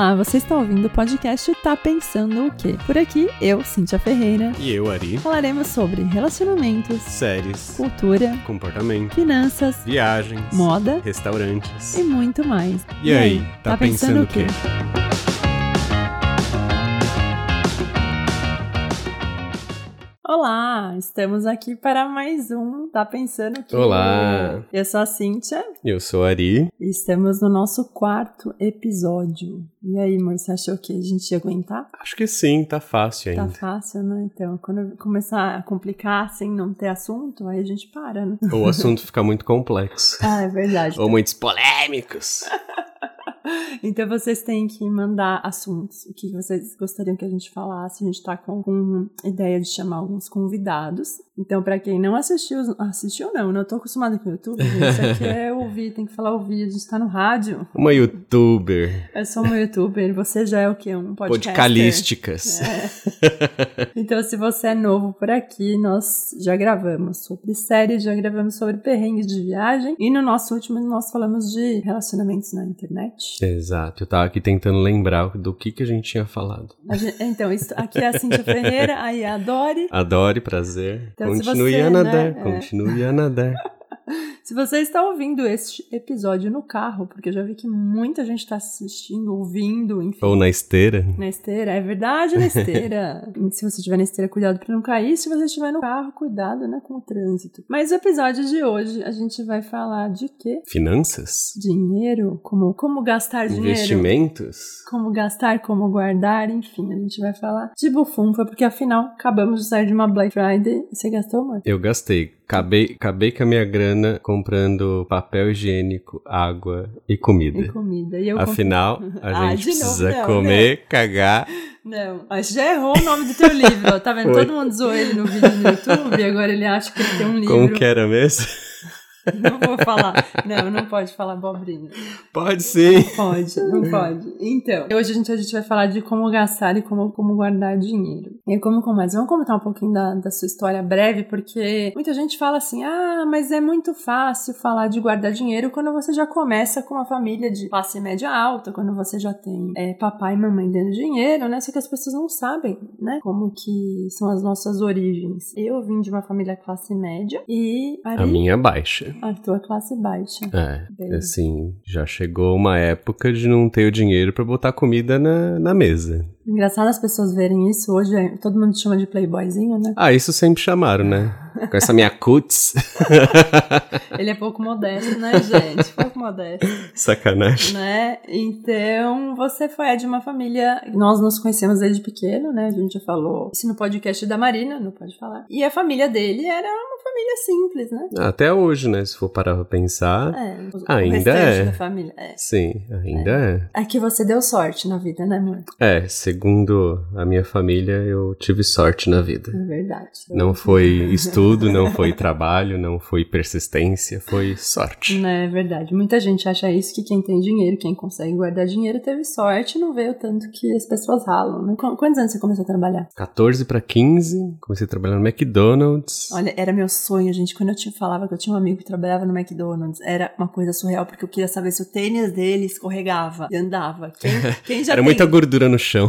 Olá, você está ouvindo o podcast Tá Pensando o Quê? Por aqui, eu, Cíntia Ferreira, E eu, Ari. falaremos sobre relacionamentos, Séries, cultura, comportamento, finanças, viagens, moda restaurantes. e muito mais. E aí, tá pensando o quê? Olá, estamos aqui para mais um Tá Pensando o Quê? Olá. Eu sou a Cíntia Eu sou Ari. e estamos no nosso quarto episódio. E aí, amor, você achou que a gente ia aguentar? Acho que sim, tá fácil Tá ainda. fácil, né? Então, quando começar a complicar, assim, não ter assunto, aí a gente para, né? Ou o assunto fica muito complexo. Ah, é verdade. Ou muitos polêmicos. Então vocês têm que mandar assuntos. O que vocês gostariam que a gente falasse? A gente tá com, com ideia de chamar alguns convidados. Então, pra quem não assistiu, assistiu não, não tô acostumada com o YouTube. Isso aqui é ouvir, tem que falar ouvir. A gente tá no rádio. Uma youtuber. Eu sou uma youtuber, você já é o quê? Um podcaster? Podcalísticas. Então, se você é novo por aqui, nós já gravamos sobre séries, já gravamos sobre perrengues de viagem. E no nosso último, nós falamos de relacionamentos na internet. Exato, eu tava aqui tentando lembrar do que, que a gente tinha falado. Gente- então, isso, aqui é a Cíntia Ferreira, aí é a Dori. Adore, prazer. Então, continue você, a né, nadar, é. continue a nadar. Se você está ouvindo este episódio no carro, porque eu já vi que muita gente está assistindo, ouvindo, enfim. Ou na esteira. Na esteira, é verdade, na esteira. Se você estiver na esteira, cuidado para não cair. Se você estiver no carro, cuidado, né, com o trânsito. Mas o episódio de hoje, a gente vai falar de quê? Finanças? Dinheiro, como, como gastar dinheiro. Investimentos? Como gastar, como guardar, enfim, a gente vai falar de bufunfa, porque afinal, acabamos de sair de uma Black Friday. Você gastou, amor? Eu gastei. Acabei, acabei com a minha grana comprando papel higiênico, água e comida. E comida. E Afinal, a Ah, gente novo, precisa não, comer, cagar. Não, mas já errou o nome do teu livro. Tá vendo? Foi. Todo mundo zoou ele no vídeo no YouTube e agora ele acha que ele tem um livro. Como que era mesmo? Não vou falar. Não, não pode falar abobrinha. Pode sim. Pode, não pode. Então, hoje a gente, a gente vai falar de como gastar e como, como guardar dinheiro. E como começa? Vamos comentar um pouquinho da, da sua história breve, porque muita gente fala assim: ah, mas é muito fácil falar de guardar dinheiro quando você já começa com uma família de classe média alta, quando você já tem é, papai e mamãe dando dinheiro, né? Só que as pessoas não sabem, né? Como que são as nossas origens. Eu vim de uma família classe média e A minha baixa. A tua classe baixa. É, Bem. assim, já chegou uma época de não ter o dinheiro pra botar comida na, na mesa. Engraçado as pessoas verem isso hoje, é- todo mundo chama de playboyzinho, né? Ah, isso sempre chamaram, né? Com essa minha cuts. Ele é pouco modesto, né, gente? Pouco modesto, Sacanagem. né? Então, você foi é de uma família. Nós nos conhecemos desde pequeno, né? A gente já falou isso no podcast da Marina, não pode falar. E a família dele era uma família simples, né? Até hoje, né? Se for parar pra pensar. É, o Ainda restante é. da família. É. Sim, ainda é. É que você deu sorte na vida, né, amor? É, segundo a minha família, eu tive sorte na vida. É verdade. Não foi estudo, não foi trabalho, não foi persistência, foi sorte. Não é verdade. Muita gente acha isso, que quem tem dinheiro, quem consegue guardar dinheiro, teve sorte e não vê o tanto que as pessoas ralam, né? Qu- Quantos anos você começou a trabalhar? 14 para 15, comecei a trabalhar no McDonald's. Olha, era meu sonho, gente. Quando eu te falava que eu tinha um amigo que trabalhava no McDonald's, era uma coisa surreal, porque eu queria saber se o tênis dele escorregava e andava. Quem, quem já Era tem, muita gordura no chão.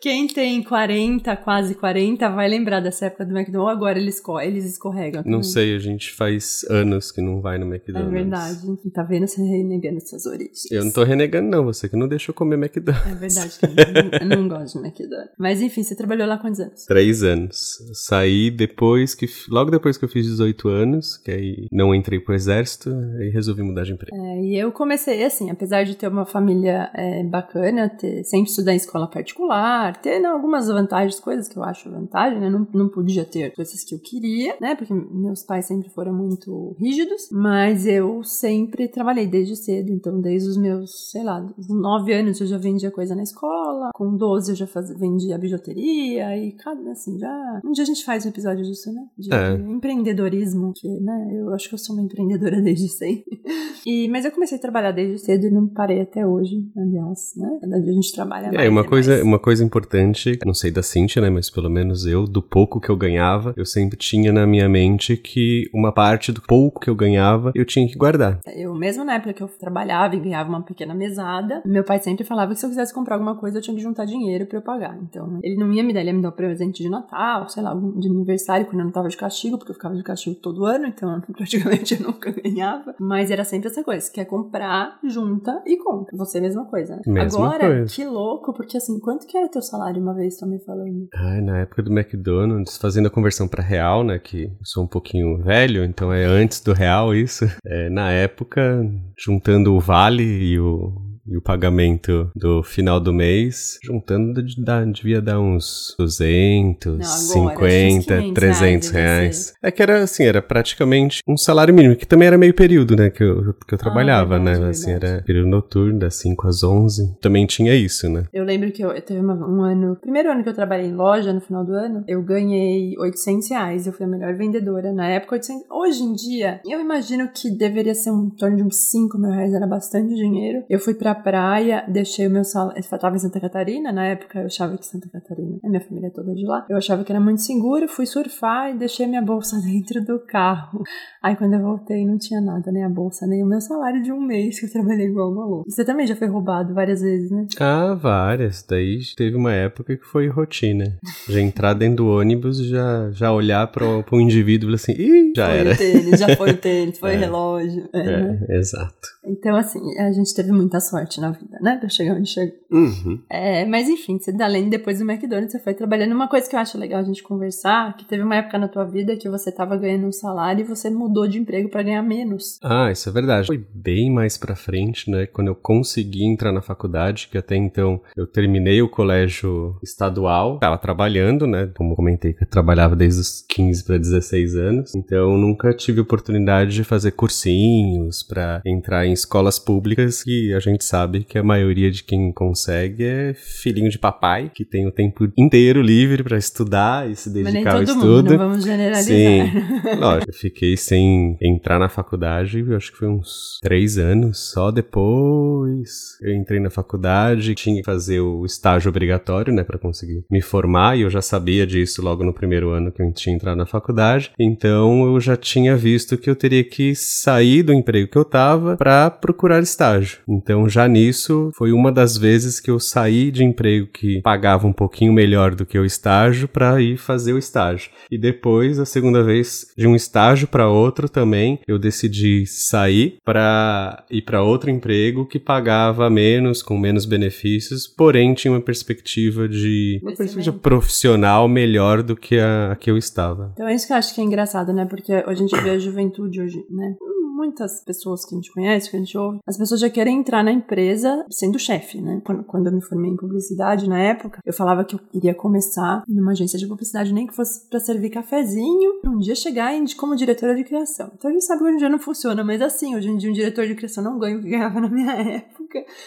Quem tem 40, quase 40, vai lembrar dessa época do McDonald's. Ou agora eles, eles escorregam. Não também. sei, a gente faz anos que não vai no É McDonald's. verdade. Tá vendo você renegando suas origens. Eu não tô renegando, não. Você que não deixou comer McDonald's. É verdade que eu não, eu não gosto de McDonald's. Mas enfim, você trabalhou lá quantos anos? Três anos. Saí depois que. Logo depois que eu fiz 18 anos, que aí não entrei pro exército, aí resolvi mudar de emprego. É, e eu comecei assim, apesar de ter uma família é, bacana, ter, sempre estudar em escola particular, ter né, algumas vantagens, coisas que eu acho vantagem, né? Não, não podia ter coisas que eu queria, né? Porque meus pais sempre foram muito rígidos, mas eu sempre trabalhei desde cedo, então desde os meus, sei lá, os 9 anos eu já vendia coisa na escola, com 12 eu já fazia, vendia bijuteria e cada, assim, já... Um dia a gente faz um episódio disso, né? De É. empreendedorismo, que, né? Eu acho que eu sou uma empreendedora desde sempre. E, mas eu comecei a trabalhar desde cedo e não parei até hoje, aliás, né? A gente trabalha aí, uma coisa, mais. uma coisa importante importante, não sei da Cintia, né, mas pelo menos eu, do pouco que eu ganhava, eu sempre tinha na minha mente que uma parte do pouco que eu ganhava, eu tinha que guardar. Eu, mesmo na época que eu trabalhava e ganhava uma pequena mesada, meu pai sempre falava que se eu quisesse comprar alguma coisa, eu tinha que juntar dinheiro para eu pagar. Então, ele não ia me dar, ele ia me dar um presente de Natal, sei lá, de aniversário, quando eu não tava de castigo, porque eu ficava de castigo todo ano, então praticamente eu nunca ganhava. Mas era sempre essa coisa, quer comprar, junta e compra. Você mesma coisa. Né? Mesma Agora, coisa. que louco, porque assim, quanto que era teu salário uma vez, também falando? Ai, na época do McDonald's, fazendo a conversão para real, né, que sou um pouquinho velho, então é antes do real isso. É, na época, juntando o vale e o e o pagamento do final do mês, juntando, dá, devia dar uns 200, Não, agora, 50, 500 300 reais, reais. É que era assim, era praticamente um salário mínimo, que também era meio período, né, que eu, que eu trabalhava, Ah, verdade, né, assim, verdade. era período noturno, das 5 às 11. Também tinha isso, né. Eu lembro que eu, eu teve uma- um ano, primeiro ano que eu trabalhei em loja, no final do ano, eu ganhei 800 reais. Eu fui a melhor vendedora. Na época, 800. Hoje em dia, eu imagino que deveria ser um em torno de uns 5 mil reais, era bastante dinheiro. Eu fui pra praia, deixei o meu salário. Eu tava em Santa Catarina, na época eu achava que Santa Catarina, a minha família é toda de lá. Eu achava que era muito seguro, fui surfar e deixei minha bolsa dentro do carro. Aí quando eu voltei, não tinha nada, nem a bolsa, nem o meu salário de um mês que eu trabalhei igual uma louca. Você também já foi roubado várias vezes, né? Ah, várias. Daí teve uma época que foi rotina. Já entrar dentro do ônibus, já, já olhar pro, pro indivíduo e falar assim, ih, já foi era. o tênis, já foi o tênis, foi É. relógio. é, né? É, exato. Então, assim, a gente teve muita sorte na vida, né? Pra chegar onde chegou. Uhum. É, mas enfim, você, além depois do McDonald's, você foi trabalhando. Uma coisa que eu acho legal a gente conversar, que teve uma época na tua vida que você tava ganhando um salário e você mudou de emprego pra ganhar menos. Ah, isso é verdade. Foi bem mais pra frente, né? Quando eu consegui entrar na faculdade, que até então eu terminei o colégio estadual, tava trabalhando, né? Como comentei, que eu trabalhava desde os 15 para 16 anos. Então nunca tive oportunidade de fazer cursinhos pra entrar em escolas públicas, que a gente sabe que a maioria de quem consegue é filhinho de papai, que tem o tempo inteiro livre pra estudar e se dedicar ao estudo. mundo, não vamos generalizar. Sim. Lógico, eu fiquei sem entrar na faculdade, eu acho que foi uns três anos. Só depois eu entrei na faculdade, tinha que fazer o estágio obrigatório, né, pra conseguir me formar, e eu já sabia disso logo no primeiro ano que eu tinha entrado na faculdade. Então eu já tinha visto que eu teria que sair do emprego que eu tava pra procurar estágio. Então já nisso foi uma das vezes que eu saí de emprego que pagava um pouquinho melhor do que o estágio pra ir fazer o estágio. E depois, a segunda vez, de um estágio para outro também, eu decidi sair para ir para outro emprego que pagava menos, com menos benefícios, porém tinha uma perspectiva de uma perspectiva profissional melhor do que a, a que eu estava. Então é isso que eu acho que é engraçado, né? Porque a gente vê a juventude hoje, né? Muitas pessoas que a gente conhece, que a gente ouve, as pessoas já querem entrar na empresa sendo chefe, né? Quando, quando eu me formei em publicidade, na época, eu falava que eu iria começar numa agência de publicidade, nem que fosse pra servir cafezinho, um dia chegar em, como diretora de criação. Então a gente sabe que hoje em dia não funciona, mas assim, hoje em dia um diretor de criação não ganha o que ganhava na minha época.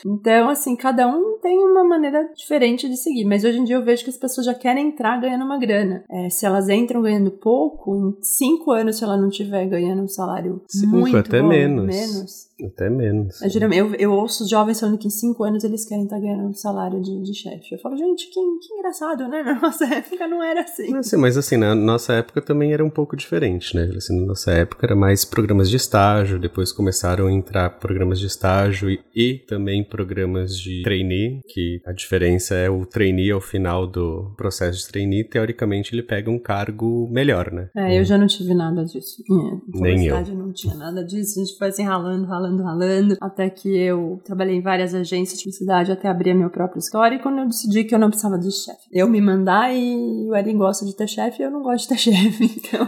Então, assim, cada um tem uma maneira diferente de seguir, mas hoje em dia eu vejo que as pessoas já querem entrar ganhando uma grana. É, se elas entram ganhando pouco, em cinco anos, se ela não tiver ganhando um salário Cinco, muito até bom, menos. menos Até menos. eu, eu, eu ouço os jovens falando que em cinco anos eles querem estar ganhando um salário de, de chefe. Eu falo, gente, que, que engraçado, né? Na nossa época não era assim. Não sei, mas assim, na nossa época também era um pouco diferente, né? Assim, na nossa época era mais programas de estágio, depois começaram a entrar programas de estágio e, e também programas de trainee, que a diferença é o trainee ao final do processo de trainee, teoricamente ele pega um cargo melhor, né? É, eu já não tive nada disso. É, em Nem eu. não tinha nada disso. A gente foi assim ralando, ralando, ralando. Até que eu trabalhei em várias agências de publicidade até abrir meu próprio escritório. E quando eu decidi que eu não precisava de chefe. Eu me mandar e o Erin gosta de ter chefe e eu não gosto de ter chefe. Então.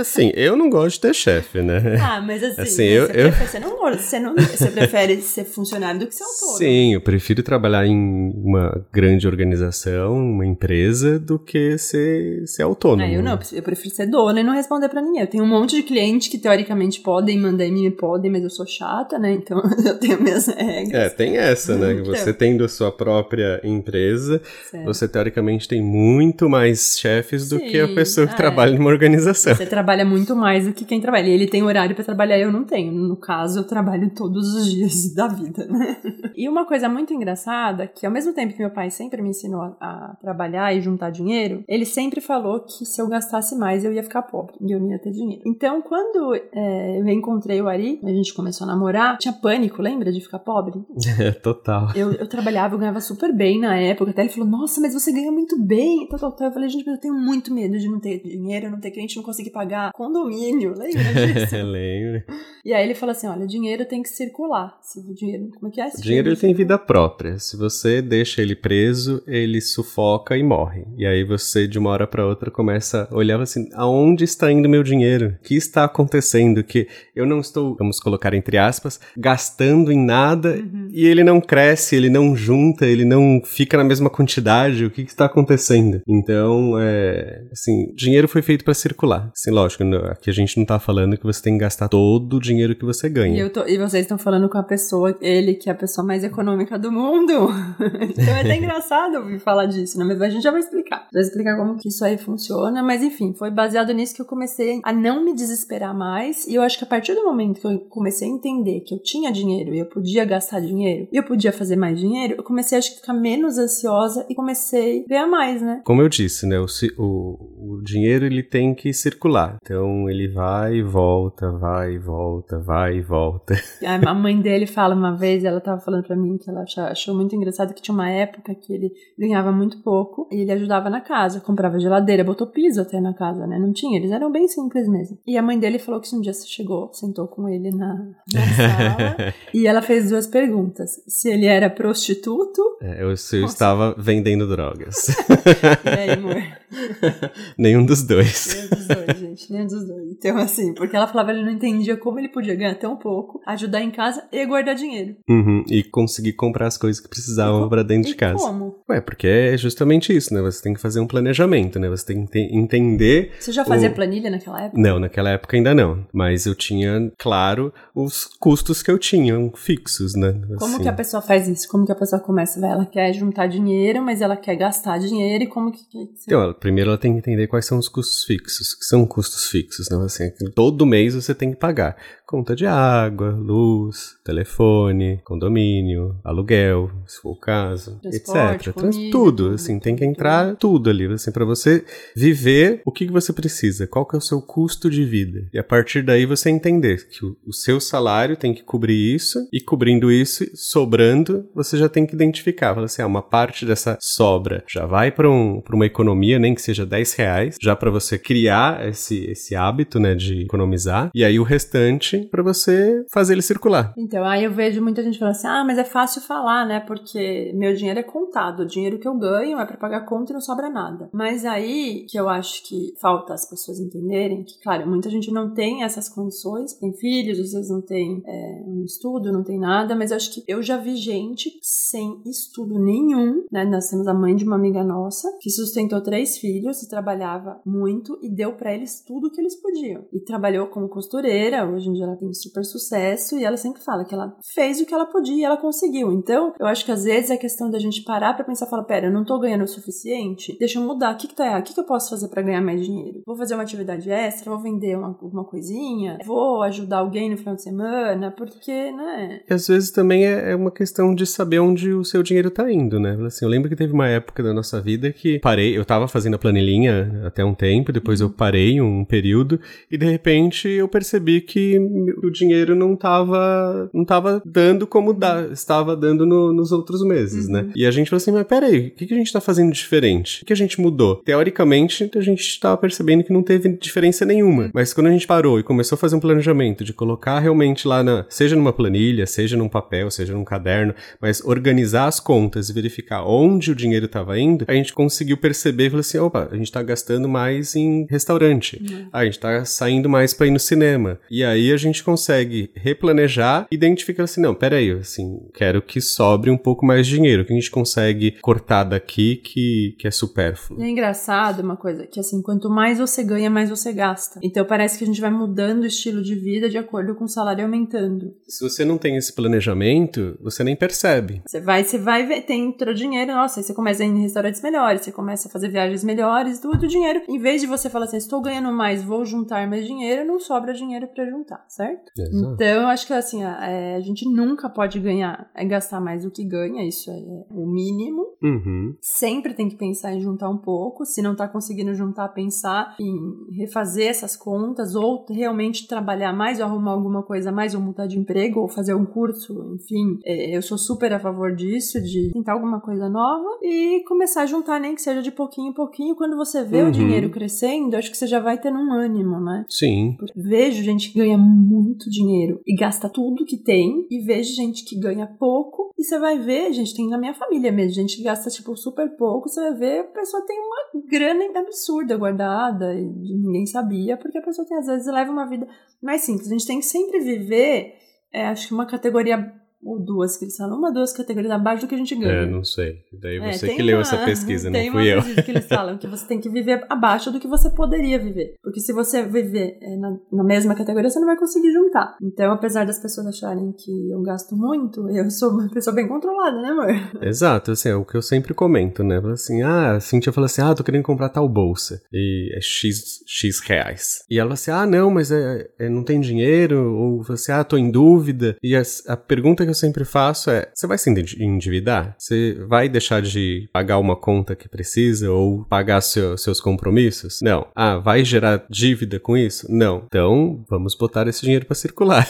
Assim, eu não gosto de ter chefe, né? Ah, mas assim, Assim, né, eu- você, eu- Prefere, você, não, você, não, você prefere ser funcionário do que ser autônomo. Sim, eu prefiro trabalhar em uma grande organização, uma empresa, do que ser, ser autônomo. Ah, eu não, eu prefiro ser dona e não responder pra ninguém. Eu tenho um monte de clientes que teoricamente podem mandar em mim, podem, mas eu sou chata, né? Então eu tenho minhas regras. É, tem essa, né? Então. Você tendo a sua própria empresa, Certo. você teoricamente tem muito mais chefes do Sim, que a pessoa que ah, trabalha numa organização. Você trabalha trabalha muito mais do que quem trabalha. Ele tem horário para trabalhar, eu não tenho. No caso, eu trabalho todos os dias da vida, né? E uma coisa muito engraçada, que ao mesmo tempo que meu pai sempre me ensinou a, trabalhar e juntar dinheiro, ele sempre falou que se eu gastasse mais eu ia ficar pobre e eu não ia ter dinheiro. Então, quando é, eu reencontrei o Ari, a gente começou a namorar, tinha pânico, lembra de ficar pobre? É, total. Eu, eu trabalhava, eu ganhava super bem na época. Até ele falou, nossa, mas você ganha muito bem. Então, eu falei, gente, mas eu tenho muito medo de não ter dinheiro, não ter cliente, não conseguir pagar condomínio. Lembra disso? Lembro. E aí ele falou assim: olha, o dinheiro tem que circular. Se o dinheiro. Como é que é? o dinheiro ele tem vida própria. Se você deixa ele preso, ele sufoca e morre. E aí você, de uma hora para outra, começa a olhar assim: aonde está indo meu dinheiro? O que está acontecendo? Que eu não estou, vamos colocar entre aspas, gastando em nada uhum. e ele não cresce, ele não junta, ele não fica na mesma quantidade. O que, que está acontecendo? Então, é. Assim, dinheiro foi feito para circular. Assim, lógico, aqui a gente não tá falando que você tem que gastar todo o dinheiro que você ganha. E, tô, e vocês estão falando com a pessoa, ele que é a pessoa mais econômica do mundo. então é até engraçado ouvir falar disso, né? Mas a gente já vai explicar. Vai explicar como que isso aí funciona. Mas enfim, foi baseado nisso que eu comecei a não me desesperar mais. E eu acho que a partir do momento que eu comecei a entender que eu tinha dinheiro e eu podia gastar dinheiro e eu podia fazer mais dinheiro, eu comecei que ficar menos ansiosa e comecei a ganhar mais, né? Como eu disse, né? O, o, o dinheiro ele tem que circular. Então ele vai e volta, vai e volta, vai e volta. A mãe dele fala uma vez, ela tava falando para mim que ela achou muito engraçado que tinha uma época que ele ganhava muito pouco e ele ajudava na casa, comprava geladeira, botou piso até na casa, né? Não tinha, eles eram bem simples mesmo. E a mãe dele falou que um dia você chegou, sentou com ele na, na sala e ela fez duas perguntas: se ele era prostituto. É, eu, se eu estava vendendo drogas. e aí, amor? Nenhum dos dois. Nenhum dos dois, gente. Nenhum dos dois. Então, assim, porque ela falava que ele não entendia como ele podia ganhar tão pouco, ajudar em casa e guardar dinheiro. Uhum, e conseguir comprar as coisas que precisavam para dentro e de casa. Como? Ué, porque é justamente isso, né? Você tem que fazer um planejamento, né? Você tem que entender. Você já fazia o... planilha naquela época? Não, naquela época ainda não. Mas eu tinha, claro, os custos que eu tinha, fixos, né? Assim. Como que a pessoa faz isso? Como que a pessoa começa? Ela quer juntar dinheiro, mas ela quer gastar dinheiro e como que. Então, primeiro ela tem que entender quais são os custos fixos. que são custos fixos, né? Assim, todo mês você tem que pagar conta de água, luz, telefone, condomínio, aluguel, se for o caso, Transporte, etc. Comida, tudo, assim, tem que entrar tudo ali, assim, para você viver o que, que você precisa, qual que é o seu custo de vida. E a partir daí você entender que o, o seu salário tem que cobrir isso, e cobrindo isso, sobrando, você já tem que identificar, fala assim, ah, uma parte dessa sobra já vai para um, uma economia, nem que seja 10 reais, já para você criar esse, esse hábito, né, de economizar, e aí o restante para você fazer ele circular. Então, aí eu vejo muita gente falando assim: ah, mas é fácil falar, né? Porque meu dinheiro é contado, o dinheiro que eu ganho é para pagar conta e não sobra nada. Mas aí que eu acho que falta as pessoas entenderem que, claro, muita gente não tem essas condições, tem filhos, às vezes não tem é, um estudo, não tem nada, mas eu acho que eu já vi gente sem estudo nenhum, né? Nós temos a mãe de uma amiga nossa que sustentou três filhos e trabalhava muito e deu para eles tudo que eles podiam. E trabalhou como costureira, hoje em dia ela tem super sucesso e ela sempre fala que ela fez o que ela podia e ela conseguiu. Então, eu acho que às vezes é questão da gente parar pra pensar, falar, pera, eu não tô ganhando o suficiente, deixa eu mudar, o que que tá errado? O que que eu posso fazer para ganhar mais dinheiro? Vou fazer uma atividade extra, vou vender uma, uma coisinha, vou ajudar alguém no final de semana, porque, né? E às vezes também é, é uma questão de saber onde o seu dinheiro tá indo, né? Assim, eu lembro que teve uma época da nossa vida que parei, eu tava fazendo a planilhinha até um tempo, depois eu parei um período e de repente eu percebi que o dinheiro não estava não tava dando como dá, estava dando no, nos outros meses, né? uhum. né? E a gente falou assim, mas peraí, o que, que a gente está fazendo diferente? O que a gente mudou? Teoricamente, a gente estava percebendo que não teve diferença nenhuma. Mas quando a gente parou e começou a fazer um planejamento de colocar realmente lá na, seja numa planilha, seja num papel, seja num caderno, mas organizar as contas e verificar onde o dinheiro estava indo, a gente conseguiu perceber e falou assim, opa, a gente está gastando mais em restaurante. Uhum. A gente está saindo mais para ir no cinema. E aí a gente gente consegue replanejar, identificar assim, não, peraí, assim, quero que sobre um pouco mais de dinheiro, que a gente consegue cortar daqui que, que é supérfluo. E é engraçado uma coisa, que assim, quanto mais você ganha, mais você gasta. Então parece que a gente vai mudando o estilo de vida de acordo com o salário aumentando. Se você não tem esse planejamento, você nem percebe. Você vai, você vai ver, tem entrou dinheiro, nossa, aí você começa a ir em restaurantes melhores, você começa a fazer viagens melhores, tudo o dinheiro. Em vez de você falar assim, estou ganhando mais, vou juntar mais dinheiro, não sobra dinheiro para juntar, certo? Exato. Então, eu acho que assim, a, é, a gente nunca pode ganhar, é gastar mais do que ganha, isso é o mínimo. Uhum. Sempre tem que pensar em juntar um pouco, se não tá conseguindo juntar, pensar em refazer essas contas, ou realmente trabalhar mais, ou arrumar alguma coisa mais, ou mudar de emprego, ou fazer um curso, enfim. É, eu sou super a favor disso, de tentar alguma coisa nova e começar a juntar, nem que seja de pouquinho em pouquinho. Quando você vê Uhum. o dinheiro crescendo, acho que você já vai tendo um ânimo, né? Sim. Vejo gente que ganha muito dinheiro e gasta tudo que tem, e vejo gente que ganha pouco, e você vai ver, gente, tem na minha família mesmo, gente que gasta, tipo, super pouco, você vai ver, a pessoa tem uma grana absurda guardada, e ninguém sabia, porque a pessoa tem, às vezes, leva uma vida mais simples. A gente tem que sempre viver, é, acho que uma categoria ou duas que eles falam, uma, duas categorias abaixo do que a gente ganha. É, não sei. Daí É, você tem que leu uma- essa pesquisa, não tem fui eu. uma pesquisa que eles falam que você tem que viver abaixo do que você poderia viver. Porque se você viver é, na, na mesma categoria, você não vai conseguir juntar. Então, apesar das pessoas acharem que eu gasto muito, eu sou uma pessoa bem controlada, né, amor? Exato, assim, é o que eu sempre comento, né? Assim, ah, a Cintia fala assim, ah, tô querendo comprar tal bolsa. E é X, X reais. E ela fala assim, ah, não, mas é, é- não tem dinheiro. Ou você, ah, tô em dúvida. E a, a pergunta que eu sempre faço é, você vai se endi- endividar? Você vai deixar de pagar uma conta que precisa ou pagar seu- seus compromissos? Não. Ah, vai gerar dívida com isso? Não. Então, vamos botar esse dinheiro pra circular.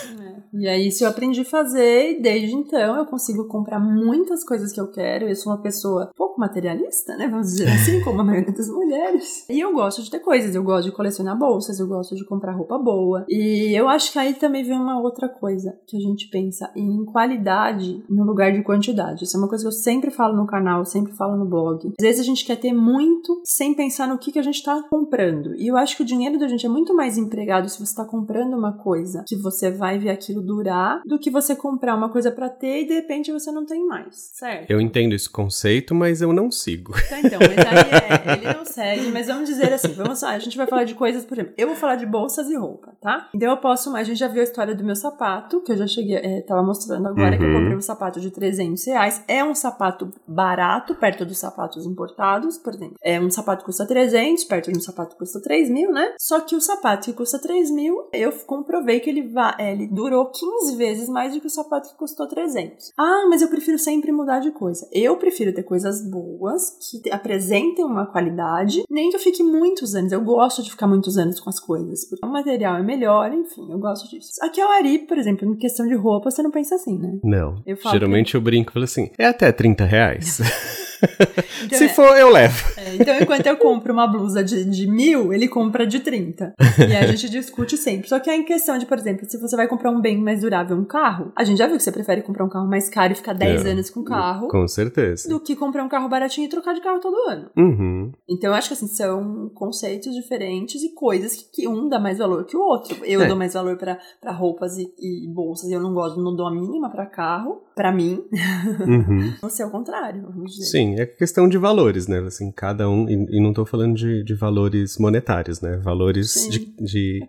E aí, isso eu aprendi a fazer, e desde então eu consigo comprar muitas coisas que eu quero. Eu sou uma pessoa pouco materialista, né? Vamos dizer assim, como a maioria das mulheres. E eu gosto de ter coisas, eu gosto de colecionar bolsas, eu gosto de comprar roupa boa. E eu acho que aí também vem uma outra coisa que a gente pensa em qualidade no lugar de quantidade. Isso é uma coisa que eu sempre falo no canal, sempre falo no blog. Às vezes a gente quer ter muito sem pensar no que, que a gente tá comprando. E eu acho que o dinheiro da gente é muito mais empregado se você tá comprando uma coisa que você vai ver aquilo durar do que você comprar uma coisa pra ter e de repente você não tem mais, certo? Eu entendo esse conceito, mas eu não sigo. Tá, então, mas aí é, ele não segue, mas vamos dizer assim, vamos lá, a gente vai falar de coisas, por exemplo, eu vou falar de bolsas e roupa, tá? Então eu posso, a gente já viu a história do meu sapato, que eu já cheguei, é, tava mostrando agora que eu Uhum. comprei um sapato de 300 reais, é um sapato barato, perto dos sapatos importados, por exemplo, é um sapato que custa 300, perto de um sapato que custa 3 mil, né? Só que o sapato que custa 3 mil, eu comprovei que ele, va é, ele durou 15 vezes mais do que o sapato que custou 300. Ah, mas eu prefiro sempre mudar de coisa. Eu prefiro ter coisas boas, que te- apresentem uma qualidade, nem que eu fique muitos anos. Eu gosto de ficar muitos anos com as coisas, porque o material é melhor, enfim, eu gosto disso. Aqui é o Ari, por exemplo, em questão de roupa, você não pensa assim, né? Não. Eu falo Geralmente eu brinco e falo assim, é até 30 reais. Então, Se é- for, eu levo. É, então, enquanto eu compro uma blusa de, de mil, ele compra de 30. E a gente discute sempre. Só que é em questão de, por exemplo, se você vai comprar um bem mais durável, um carro, a gente já viu que você prefere comprar um carro mais caro e ficar 10 É. anos com o carro, Com certeza. do que comprar um carro baratinho e trocar de carro todo ano. Uhum. Então, eu acho que assim, são conceitos diferentes e coisas que, que um dá mais valor que o outro. Eu É. dou mais valor pra pra roupas e, e bolsas e eu não gosto, não dou a mínima pra carro, pra mim. Uhum. Você é o contrário, vamos dizer. Sim, é questão de valores, né? Assim, cada um. E, e não tô falando de, de valores monetários, né? Valores Sim. de, de,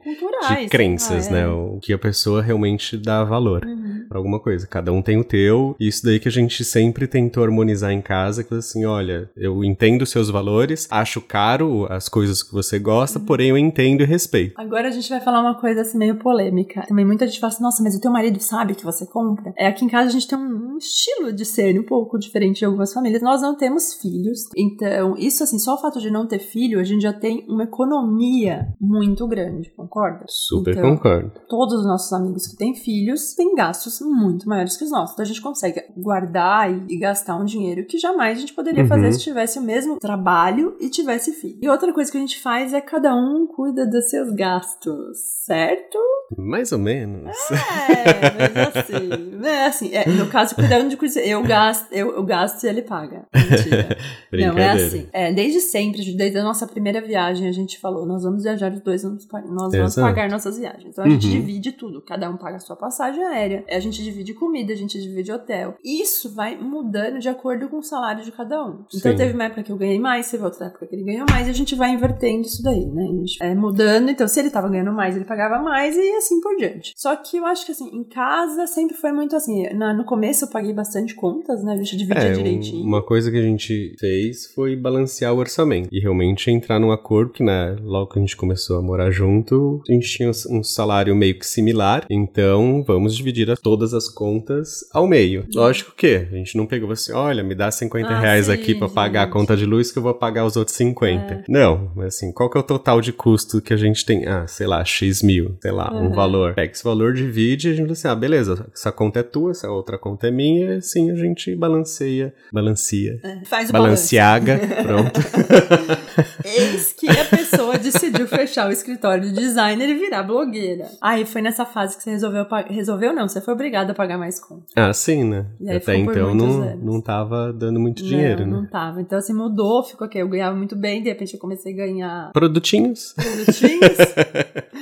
É de crenças, sei lá, né? é. O que a pessoa realmente dá valor. Uhum. pra alguma coisa. Cada um tem o teu. E isso daí que a gente sempre tentou harmonizar em casa, que assim, olha, eu entendo os seus valores, acho caro as coisas que você gosta, porém eu entendo e respeito. Agora a gente vai falar uma coisa assim meio polêmica. Também muita gente fala assim, nossa, mas o teu marido sabe que você compra? É, aqui em casa a gente tem um, um estilo de ser um pouco diferente de algumas famílias. Nós não temos filhos. Então, isso assim, só o fato de não ter filho, a gente já tem uma economia muito grande, concorda? Super Então, concordo. todos os nossos amigos que têm filhos têm gastos muito maiores que os nossos. Então a gente consegue guardar e, e gastar um dinheiro que jamais a gente poderia Uhum. fazer se tivesse o mesmo trabalho e tivesse filho. E outra coisa que a gente faz é cada um cuida dos seus gastos, certo? Mais ou menos. É, mas assim, é assim, é, no caso, cuidando de coisa, eu gasto, eu, eu gasto e ele paga. Mentira. não, é assim. É, desde sempre, desde a nossa primeira viagem, a gente falou, nós vamos viajar os dois, vamos, nós vamos pagar nossas viagens. Então a gente uhum. divide tudo, cada um paga a sua passagem aérea, a gente divide comida, a gente divide hotel. Isso vai mudando de acordo com o salário de cada um. Então Sim. teve uma época que eu ganhei mais, teve outra época que ele ganhou mais, e a gente vai invertendo isso daí, né? A gente é mudando, então se ele tava ganhando mais, ele pagava mais e assim por diante. Só que eu acho que assim, em casa sempre foi muito assim, na, no começo eu paguei bastante contas, né? A gente dividia é, direitinho. Uma coisa que a gente fez foi balancear o orçamento e realmente entrar num acordo que, né, logo que a gente começou a morar junto, a gente tinha um salário meio que similar, então vamos dividir todas as contas ao meio. Lógico que a gente não pegou assim, olha, me dá 50 ah, reais sim, aqui para pagar a conta de luz que eu vou pagar os outros 50. É. Não, mas assim, qual que é o total de custo que a gente tem? Ah, sei lá, X mil, sei lá, uhum. um valor. Pega esse valor, divide e a gente fala assim, ah, beleza, essa conta é tua, essa outra conta é minha, e assim a gente balanceia, balanceia. É, faz o Balanceaga, pronto. Eis que a pessoa decidiu fechar o escritório de designer e virar blogueira. Aí foi nessa fase que você resolveu resolveu não, você foi obrigada a pagar mais conta. Ah, sim, né? Até então não, não tava dando muito dinheiro, não, né? Não tava. Então assim, mudou, ficou ok, eu ganhava muito bem, de repente eu comecei a ganhar produtinhos. Produtinhos.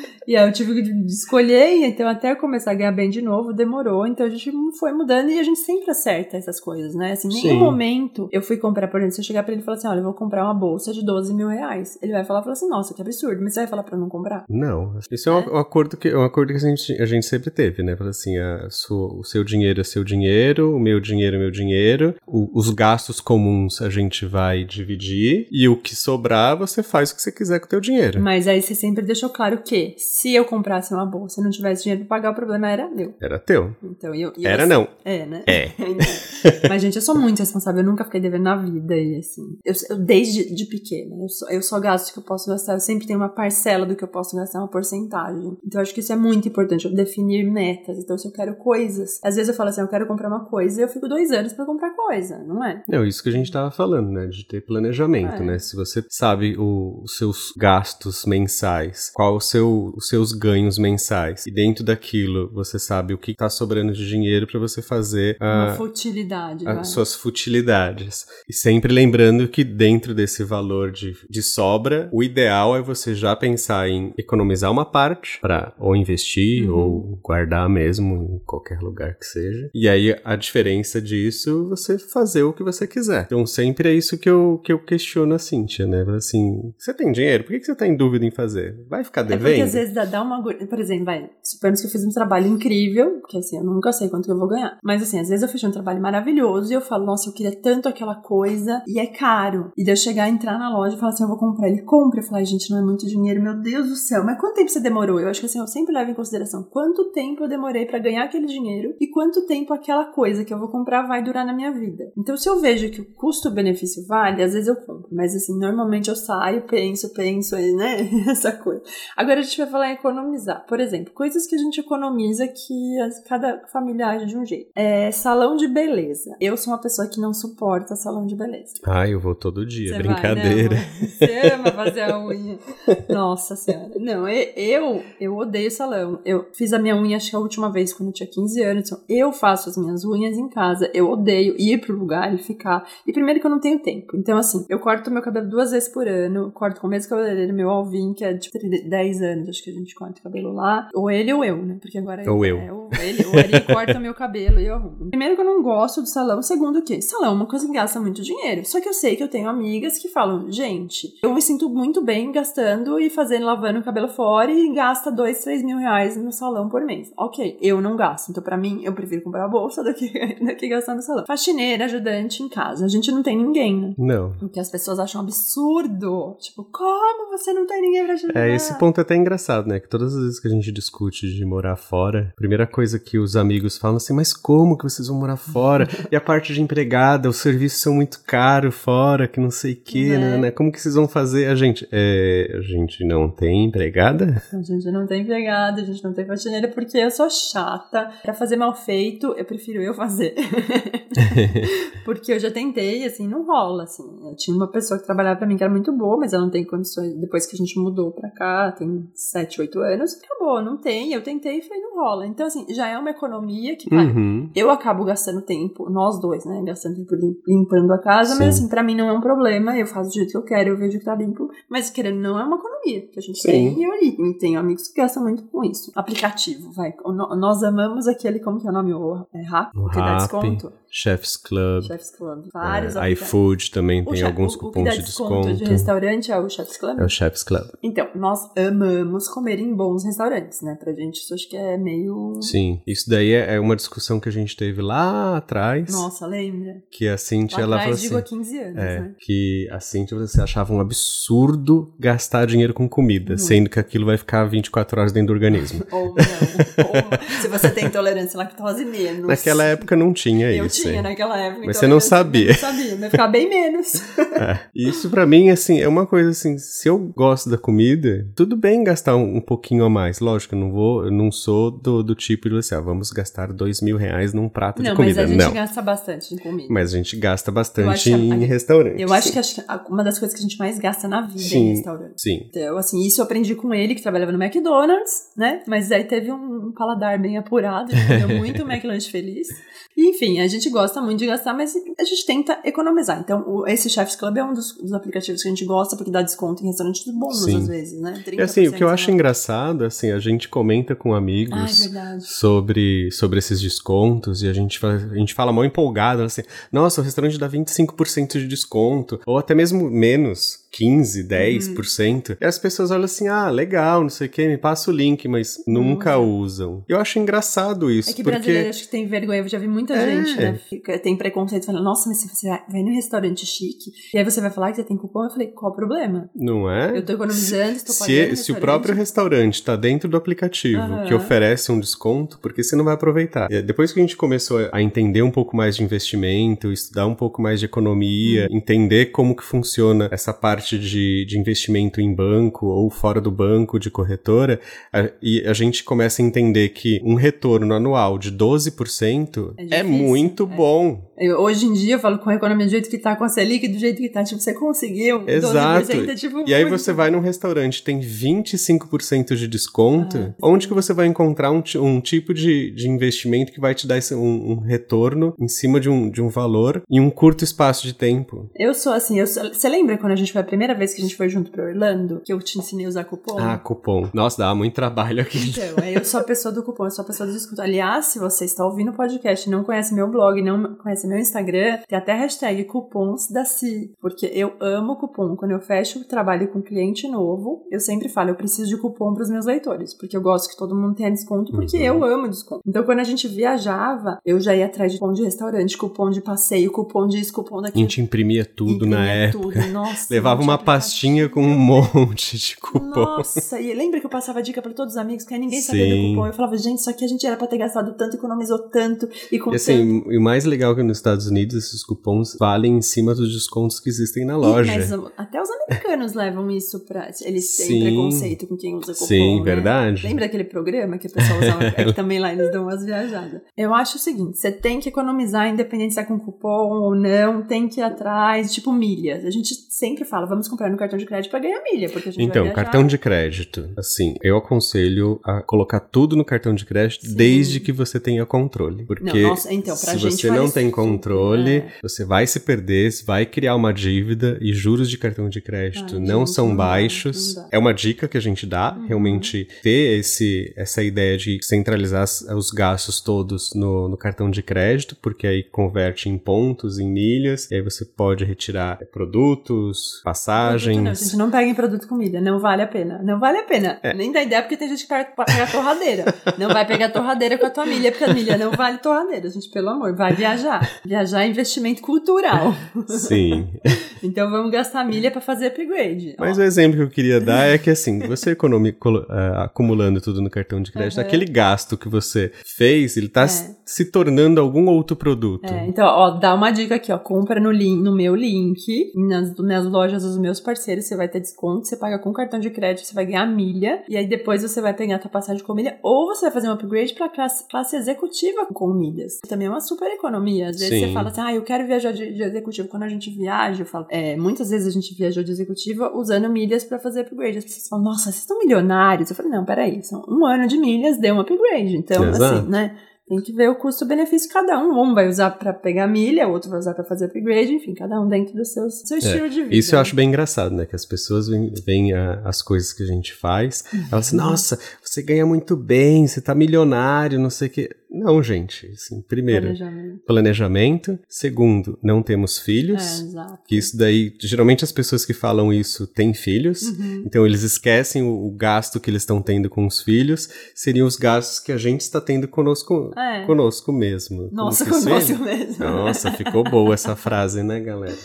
e aí eu tive que escolher, então até começar a ganhar bem de novo, demorou. Então a gente foi mudando e a gente sempre acerta essas coisas, né? Assim, em nenhum momento eu fui comprar, por exemplo, se eu chegar pra ele e falar assim, olha, eu vou comprar uma bolsa de 12 mil reais. Ele vai falar, falar assim, nossa, que absurdo, mas você vai falar pra não comprar? Não. Isso é, é. Um, acordo que, um acordo que a gente, a gente sempre teve, né? Falar assim, a sua, o seu dinheiro é seu dinheiro, o meu dinheiro é meu dinheiro, o, os gastos comuns a gente vai dividir e o que sobrar você faz o que você quiser com o teu dinheiro. Mas aí você sempre deixou claro que se eu comprasse uma bolsa e não tivesse dinheiro pra pagar, o problema era meu. Era teu. Então, eu, eu era não. É, né? É. Mas, gente, eu sou muito responsável, eu nunca fiquei devendo na vida e assim. Eu, eu desde de pequena, eu só, eu só gasto o que eu posso gastar, eu sempre tenho uma parcela do que eu posso gastar, uma porcentagem. Então, eu acho que isso é muito importante, eu definir metas. Então, se eu quero coisas, às vezes eu falo assim, eu quero comprar uma coisa e eu fico dois anos para comprar coisa, não é? Não, isso que a gente tava falando, né? De ter planejamento, é. né? Se você sabe o, os seus gastos mensais, qual o seu, os seus ganhos mensais, e dentro daquilo você sabe o que tá sobrando de dinheiro para você fazer a, uma futilidade, as suas futilidades. E sempre lembrando que dentro desse valor de, de sobra, o ideal é você já pensar em economizar uma parte para ou investir uhum. ou guardar mesmo em qualquer lugar que seja. E aí a diferença disso, você fazer o que você quiser. Então sempre é isso que eu, que eu questiono a Cintia, né? Assim, você tem dinheiro, por que, que você tá em dúvida em fazer? Vai ficar devendo? É porque às vezes dá uma... Por exemplo, vai, suponhamos que eu fiz um trabalho incrível, que assim, eu nunca sei quanto eu vou ganhar. Mas assim, às vezes eu fiz um trabalho maravilhoso e eu falo, nossa, eu queria tanto aquela coisa e é caro. E daí eu chegar, entrar na loja e falar assim, eu vou comprar. Ele compra. Eu falo, gente, não é muito dinheiro, meu Deus do céu. Mas quanto tempo você demorou? Eu acho que assim, eu sempre levo em consideração quanto tempo eu demorei para ganhar aquele dinheiro e quanto tempo aquela coisa que eu vou comprar vai durar na minha vida. Então, se eu vejo que o custo-benefício vale, às vezes eu compro. Mas assim, normalmente eu saio, penso, penso, né? Essa coisa. Agora a gente vai falar em economizar. Por exemplo, coisas que a gente economiza que cada família age de um jeito. É salão de beleza. Eu sou uma pessoa que não suporta salão de beleza. Ah, eu vou todo dia, brincadeira. Vai, Você ama fazer a unha. Nossa senhora. Não, eu, eu odeio salão. Eu fiz a minha unha, acho que a última vez, quando eu tinha 15 anos. Então eu faço as minhas unhas em casa. Eu odeio ir pro lugar e ficar. E primeiro que eu não tenho tempo. Então, assim, eu corto meu cabelo duas vezes por ano. Corto com o mesmo cabeleireiro, meu Alvin, que é tipo 10 anos, acho que a gente corta o cabelo lá. Ou ele ou eu, né? Porque agora. Ou eu. É, ou ele, ou ele corta meu cabelo e eu arrumo. Primeiro que eu não gosto do salão. Segundo que salão é uma coisa que gasta muito dinheiro. Só que eu sei que eu tenho amigas que falam, gente, eu me sinto muito bem gastando e fazendo, lavando o cabelo fora e gasta dois, três mil reais no salão por mês. Ok, eu não gasto. Então, pra mim, eu prefiro comprar a bolsa do que, do que gastar no salão. Faxineira, ajudante em casa. A gente não tem ninguém, né? Não. O que as pessoas acham absurdo. Tipo, como você não tem ninguém pra ajudar? É, esse ponto é até engraçado, né? Que todas as vezes que a gente discute de morar fora, a primeira coisa que os amigos falam assim, mas como que vocês vão morar fora? e a parte de empregada, os serviços são muito caros fora, que não sei o que, né? né? Como que vocês vão fazer? A gente, é, a gente não tem empregada? A gente não tem empregada, a gente não tem faxineira, porque eu sou chata. Pra fazer mal feito, eu prefiro eu fazer. porque eu já tentei, assim, não rola, assim. Eu tinha uma pessoa que trabalhava pra mim que era muito boa, mas ela não tem condições. Depois que a gente mudou pra cá, tem 7, 8 anos, acabou, não tem. Eu tentei e falei, não rola. Então, assim, já é uma economia que, cara, Uhum. eu acabo gastando tempo, nós dois, né? Gastando tempo lim- limpando a casa, Sim. mas assim, pra mim não é um problema. Eu faço do jeito que eu quero, eu vejo que tá limpo. Mas querendo, não é uma economia que a gente Sim. tem e eu e tenho amigos que gastam muito com isso. Aplicativo, vai. Nós amamos aquele, como que é o nome? O é Rap, O que dá desconto. Chef's Club, Chef's Club. Vários é, iFood também O tem alguns o- o que cupons dá de desconto desconto. de restaurante é o Chef's Club? É o Chef's Club. Então, nós amamos comer em bons restaurantes, né? Pra gente isso acho que é meio... Sim, isso daí é é uma discussão que a gente teve lá atrás. Nossa, lembra? Que a Cintia, Lá ela falou atrás, digo há assim. 15 anos, É, né? que a Cintia você achava um absurdo gastar dinheiro com comida, Muito. sendo que aquilo vai ficar 24 horas dentro do organismo. Ou não. Ou se você tem intolerância à lactose, menos. Naquela época não tinha Eu isso. tinha hein? naquela época. Mas então você não eu sabia. Não sabia, vai ficar bem menos. É. Isso pra mim, assim, é uma coisa assim, se eu gosto da comida, tudo bem gastar um, um pouquinho a mais. Lógico, eu não vou, eu não sou do, do tipo de assim, ah, vamos gastar dois mil reais num prato não, de mas comida. a gente não. gasta bastante em comida. Mas a gente gasta bastante que a- em restaurante. Eu acho que, acho que uma das coisas que a gente mais gasta na vida é Sim. em restaurante. Sim. Então, assim, isso eu aprendi com ele, que trabalhava no McDonald's, né? Mas aí teve um, um paladar bem apurado, comeu muito McLanche feliz. E, enfim, a gente gosta muito de gastar, mas a gente tenta economizar. Então, o- esse Chef's Club é um dos, dos aplicativos que a gente gosta, porque dá desconto em restaurantes bons, Sim. às vezes, né? E assim, o que eu 30% acho engraçado, assim, a gente comenta com Ah, amigos verdade. sobre, sobre esses descontos e a gente, fala, a gente fala mal empolgado, assim, nossa, o restaurante dá 25% de desconto, ou até mesmo menos, 15, Uhum. 10%. E as pessoas olham assim, ah, legal, não sei o que, me passa o link, mas nunca usam. Eu acho engraçado isso, É que porque... brasileiro acho que tem vergonha. Eu já vi muita É. gente, né? Tem preconceito falando, nossa, mas se você vai- num restaurante chique, e aí você vai falar que você tem cupom, eu falei, qual o problema? Não é? Eu tô economizando, estou Se, pagando. se o próprio restaurante tá dentro do aplicativo Aham. que oferece um desconto, por que você não vai aproveitar? E Depois que a gente começou a entender um pouco mais de investimento, estudar um pouco mais de economia, Hum. entender como que funciona essa parte de, de investimento em banco ou fora do banco de corretora, a- e a gente começa a entender que um retorno anual de 12% É é, muito é. bom. Eu- hoje em dia eu falo com a economia do jeito que tá, com a Selic do jeito que tá, tipo, você conseguiu. Exato. 12% é, tipo, E aí muito você vai num restaurante tem 25% de desconto, Ah, onde que você vai encontrar um, um tipo de, de investimento que vai te dar esse- um, um retorno em cima de um, de um valor em um curto espaço de tempo? Eu sou assim, eu sou- você lembra quando a gente foi a primeira vez que a gente foi junto pra Orlando, que eu te ensinei a usar cupom? Ah, cupom. Nossa, dá muito trabalho aqui. Então, eu sou a pessoa do cupom, eu sou a pessoa do desconto. Aliás, se você está ouvindo o podcast e não conhece meu blog, não conhece meu Instagram, tem até a hashtag cupons da Si, porque eu amo cupom. Quando eu fecho o trabalho com cliente novo, eu sempre falo, eu preciso de cupom para os meus leitores, porque eu gosto que todo mundo tenha desconto, porque Uhum. eu amo desconto. Então, quando a gente viajava, eu já ia atrás de cupom de restaurante, cupom de passeio, cupom disso, cupom A daquilo. gente imprimia tudo na Imprimia época. tudo. Nossa, Levava uma pastinha com um monte de cupom. Nossa, e lembra que eu passava dica pra todos os amigos, que aí ninguém sabia do Sim. cupom. Eu falava, gente, isso aqui a gente era pra ter gastado tanto, economizou tanto, e com E assim, e o mais legal é que nos Estados Unidos esses cupons valem em cima dos descontos que existem na loja. Ih, mas até os americanos levam isso pra. Eles têm Sim. preconceito com quem usa cupom. Sim, né? verdade. Lembra daquele programa que o pessoal usava? é que também lá eles dão umas viajadas. Eu acho o seguinte: você tem que economizar, independente se é com cupom ou não, tem que ir atrás, tipo milhas. A gente sempre fala, vamos comprar no cartão de crédito pra ganhar milha, porque a gente Então, cartão de crédito. Assim, eu aconselho a colocar tudo no cartão de crédito Sim. desde que você tenha controle. Porque Não, nossa, então, se você não tem super, controle, é. você vai se perder, vai criar uma dívida e juros de cartão de crédito Ai, não gente, são não dá, baixos. não dá. É uma dica que a gente dá, Uhum. realmente ter esse, essa ideia de centralizar os gastos todos no, no cartão de crédito, porque aí converte em pontos, em milhas, e aí você pode retirar produtos, passagens. Produto Não, gente, não peguem produto com milha, não vale a pena. Não vale a pena. É. Nem dá ideia porque tem gente que pega pega torradeira. não vai pegar torradeira com a tua milha, porque a milha não vale torradeira, gente, pelo amor. Vai viajar. Viajar é investimento cultural. Sim. Então vamos gastar milha pra fazer upgrade. Mas Ó, o exemplo que eu queria dar é que, assim, você economi, colo- ah, acumulando tudo no cartão de crédito, Aham. aquele gasto que você fez, ele tá É. se tornando algum outro produto. É, então, ó, dá uma dica aqui, ó. Compra no, link, no meu link, nas, nas lojas dos meus parceiros, você vai ter desconto, você paga com cartão de crédito, você vai ganhar milha, e aí depois você vai pegar a tua passagem com milha, ou você vai fazer um upgrade pra classe, classe executiva com milhas. Também é uma super economia. Às vezes vezes você fala assim, ah, eu quero viajar de, de executivo. Quando a gente viaja, eu falo, é, muitas vezes a gente viajou de executiva usando milhas para fazer upgrade. As pessoas falam, nossa, vocês estão milionários. Eu falei, não, peraí, são um ano de milhas, deu um upgrade. Então, Exato. assim, né? Tem que ver o custo-benefício de cada um. Um vai usar para pegar milha, outro vai usar para fazer upgrade, enfim, cada um dentro do seu, seu é, estilo de vida. Isso eu acho bem engraçado, né? Que as pessoas veem, as coisas que a gente faz, elas assim, nossa, você ganha muito bem, você tá milionário, não sei o quê. Não, gente. Assim, primeiro, planejamento. planejamento. Segundo, não temos filhos. É, exato. Que isso daí, geralmente as pessoas que falam isso têm filhos. Uhum. Então eles esquecem o, o, gasto que eles estão tendo com os filhos. Seriam os gastos que a gente está tendo conosco, é. conosco mesmo. Nossa, conosco mesmo. Nossa, ficou boa essa frase, né, galera?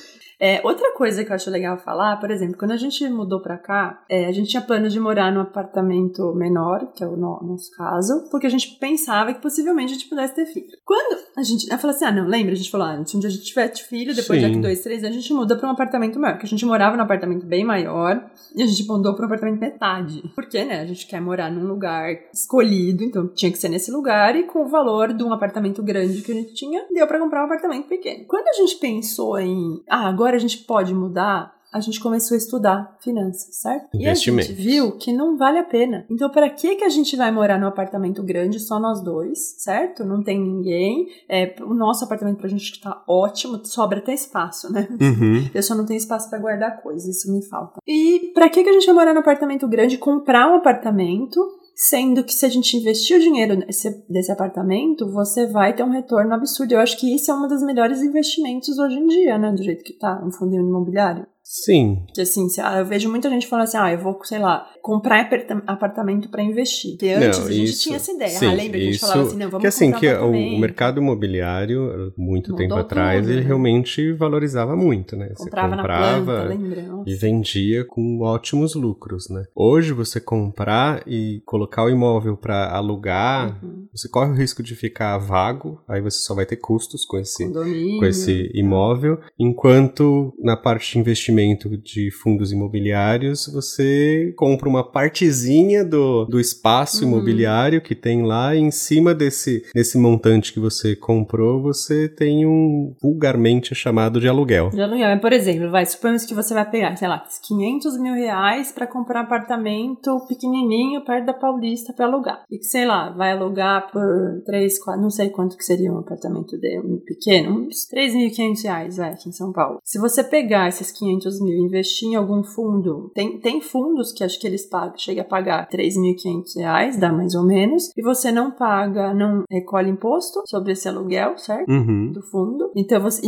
É, outra coisa que eu acho legal falar, por exemplo, quando a gente mudou pra cá, é, a gente tinha planos de morar num apartamento menor, que é o no, nosso caso, porque a gente pensava que possivelmente a gente pudesse ter filho. Quando a gente. Eu falei assim: ah, não, lembra? A gente falou, ah, se um dia a gente tiver filho, depois Sim. de dois, três anos, a gente muda pra um apartamento maior, porque a gente morava num apartamento bem maior e a gente mudou pra um apartamento metade. Porque, né, a gente quer morar num lugar escolhido, então tinha que ser nesse lugar e com o valor de um apartamento grande que a gente tinha, deu pra comprar um apartamento pequeno. Quando a gente pensou em, ah, agora agora a gente pode mudar, a gente começou a estudar finanças, certo? E a gente viu que não vale a pena. Então, para que que a gente vai morar num apartamento grande só nós dois, certo? Não tem ninguém. É, o nosso apartamento pra gente tá ótimo, sobra até espaço, né? Uhum. Eu só não tenho espaço para guardar coisas, isso me falta. E para que que a gente vai morar num apartamento grande, comprar um apartamento Sendo que se a gente investir o dinheiro nesse, desse apartamento, você vai ter um retorno absurdo. Eu acho que isso é um dos melhores investimentos hoje em dia, né? Do jeito que tá, um fundo imobiliário. Sim. Que assim, eu vejo muita gente falando assim, ah, eu vou, sei lá, comprar apartamento para investir. Porque antes não, a gente isso, tinha essa ideia. Sim, ah, lembra que a gente falava assim, não, vamos que, assim, que o, mercado imobiliário, muito tempo atrás, tudo, ele né? realmente valorizava muito, né? Você comprava, comprava na planta, lembra? E vendia com ótimos lucros, né? Hoje você comprar e colocar o imóvel para alugar, uhum. você corre o risco de ficar vago, aí você só vai ter custos com esse, com esse imóvel, enquanto na parte de investimento investimento de fundos imobiliários, você compra uma partezinha do, do espaço uhum. imobiliário que tem lá, e em cima desse, desse montante que você comprou, você tem um vulgarmente chamado de aluguel. De aluguel. Por exemplo, vai, suponhamos que você vai pegar, sei lá, 500 mil reais para comprar um apartamento pequenininho perto da Paulista para alugar. E que, sei lá, vai alugar por 3, 4, não sei quanto que seria um apartamento de, um pequeno, uns 3.500 reais, vai, aqui em São Paulo. Se você pegar esses 500 500 mil investir em algum fundo. Tem, tem fundos que acho que eles pagam, chega a pagar 3.500 reais, dá mais ou menos, e você não paga, não recolhe imposto sobre esse aluguel, certo? Uhum. Do fundo. Então você